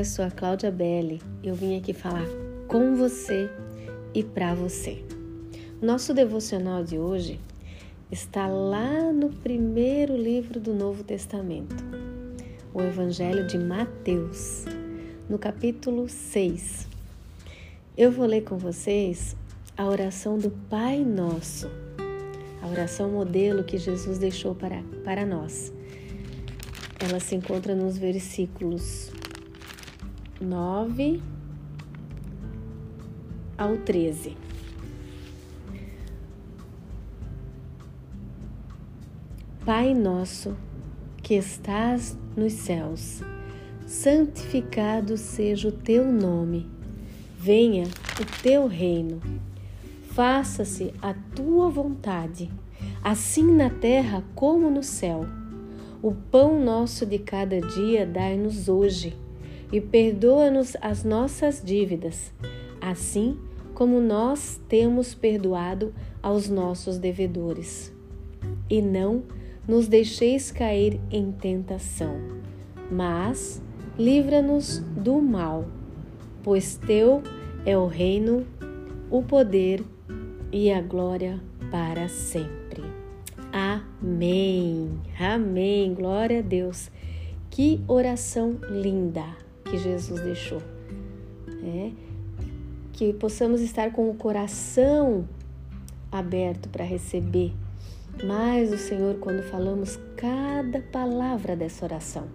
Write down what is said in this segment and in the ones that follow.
eu sou a Cláudia Belli. Eu vim aqui falar com você e para você. Nosso devocional de hoje está lá no primeiro livro do Novo Testamento, o Evangelho de Mateus, no capítulo 6. Eu vou ler com vocês a oração do Pai Nosso, a oração modelo que Jesus deixou para, para nós. Ela se encontra nos versículos 9 ao 13. Pai nosso, que estás nos céus, santificado seja o teu nome. Venha o teu reino. Faça-se a tua vontade, assim na terra como no céu. O pão nosso de cada dia dai-nos hoje e perdoa-nos as nossas dívidas, assim como nós temos perdoado aos nossos devedores. E não nos deixeis cair em tentação, mas livra-nos do mal, pois teu é o reino, o poder e a glória para sempre. Amém. Amém. Glória a Deus. Que oração linda que Jesus deixou. É, que possamos estar com o coração aberto para receber mais o Senhor quando falamos cada palavra dessa oração.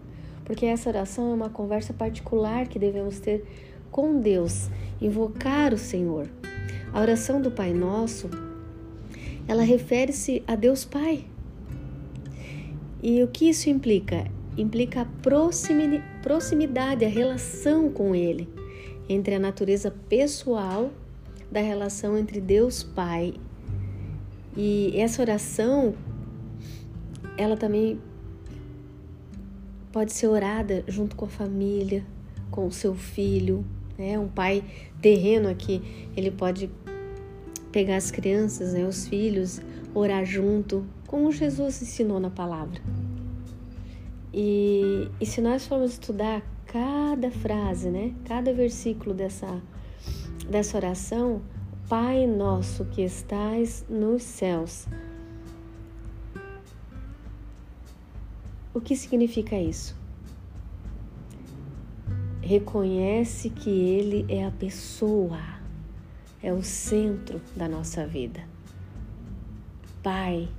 Porque essa oração é uma conversa particular que devemos ter com Deus, invocar o Senhor. A oração do Pai Nosso, ela refere-se a Deus Pai. E o que isso implica? Implica a proximidade, a relação com Ele, entre a natureza pessoal da relação entre Deus Pai. E essa oração, ela também pode ser orada junto com a família, com o seu filho, né? Um pai terreno aqui, ele pode pegar as crianças, né, os filhos, orar junto, como Jesus ensinou na palavra. E, e se nós formos estudar cada frase, né, cada versículo dessa, dessa oração, Pai nosso que estais nos céus. O que significa isso? Reconhece que Ele é a pessoa, é o centro da nossa vida. Pai,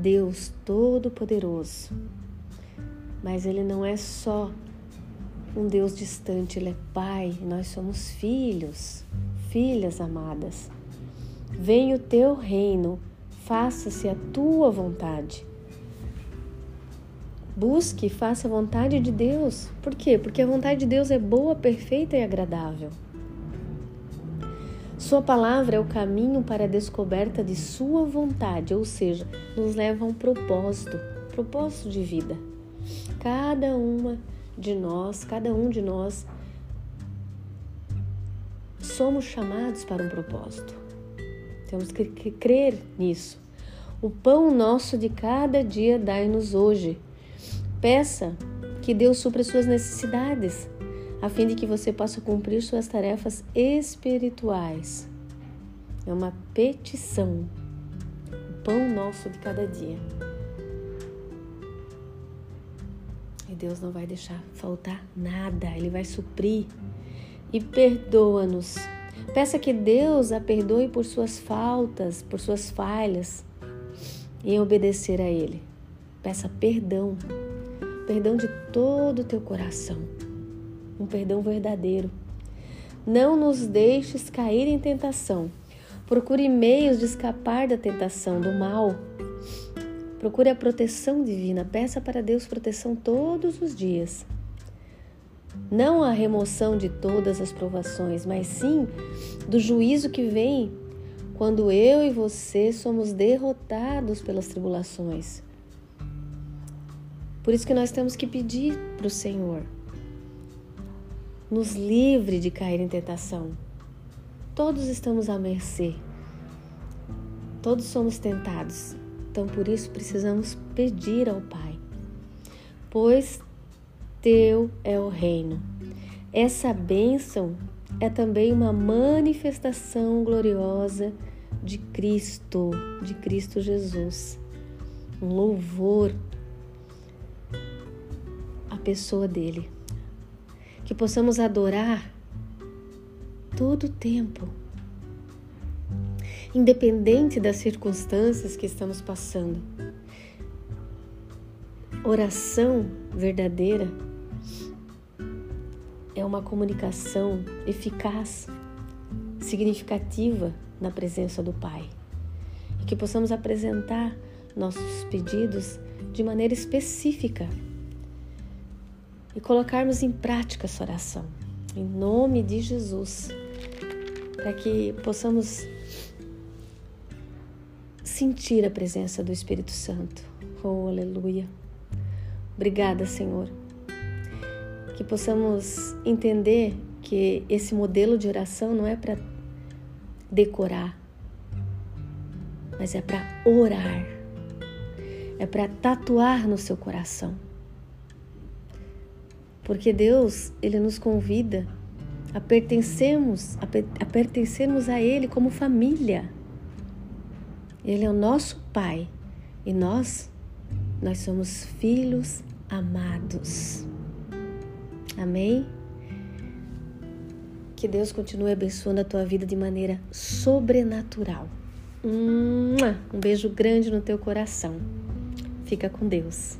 Deus Todo-Poderoso. Mas Ele não é só um Deus distante, Ele é Pai, nós somos filhos, filhas amadas. Venha o teu reino, faça-se a tua vontade. Busque e faça a vontade de Deus. Por quê? Porque a vontade de Deus é boa, perfeita e agradável. Sua palavra é o caminho para a descoberta de Sua vontade, ou seja, nos leva a um propósito, propósito de vida. Cada uma de nós, cada um de nós, somos chamados para um propósito. Temos que crer nisso. O pão nosso de cada dia dai-nos hoje. Peça que Deus supra suas necessidades a fim de que você possa cumprir suas tarefas espirituais. É uma petição, o pão nosso de cada dia. E Deus não vai deixar faltar nada, Ele vai suprir. E perdoa-nos. Peça que Deus a perdoe por suas faltas, por suas falhas, em obedecer a Ele. Peça perdão, perdão de todo o teu coração um perdão verdadeiro. Não nos deixes cair em tentação. Procure meios de escapar da tentação, do mal. Procure a proteção divina. Peça para Deus proteção todos os dias. Não a remoção de todas as provações, mas sim do juízo que vem quando eu e você somos derrotados pelas tribulações. Por isso que nós temos que pedir para o Senhor nos livre de cair em tentação. Todos estamos à mercê. Todos somos tentados. Então, por isso, precisamos pedir ao Pai. Pois teu é o reino. Essa bênção é também uma manifestação gloriosa de Cristo, de Cristo Jesus. Um louvor à pessoa dele. Que possamos adorar todo o tempo, independente das circunstâncias que estamos passando. Oração verdadeira é uma comunicação eficaz, significativa na presença do Pai. E que possamos apresentar nossos pedidos de maneira específica e colocarmos em prática essa oração, em nome de Jesus, para que possamos sentir a presença do Espírito Santo. Oh, aleluia. Obrigada, Senhor. Que possamos entender que esse modelo de oração não é para decorar, mas é para orar, é para tatuar no seu coração. Porque Deus, Ele nos convida a pertencermos, a, pertencermos a Ele como família. Ele é o nosso Pai e nós, nós somos filhos amados. Amém? Que Deus continue abençoando a tua vida de maneira sobrenatural. Um beijo grande no teu coração. Fica com Deus.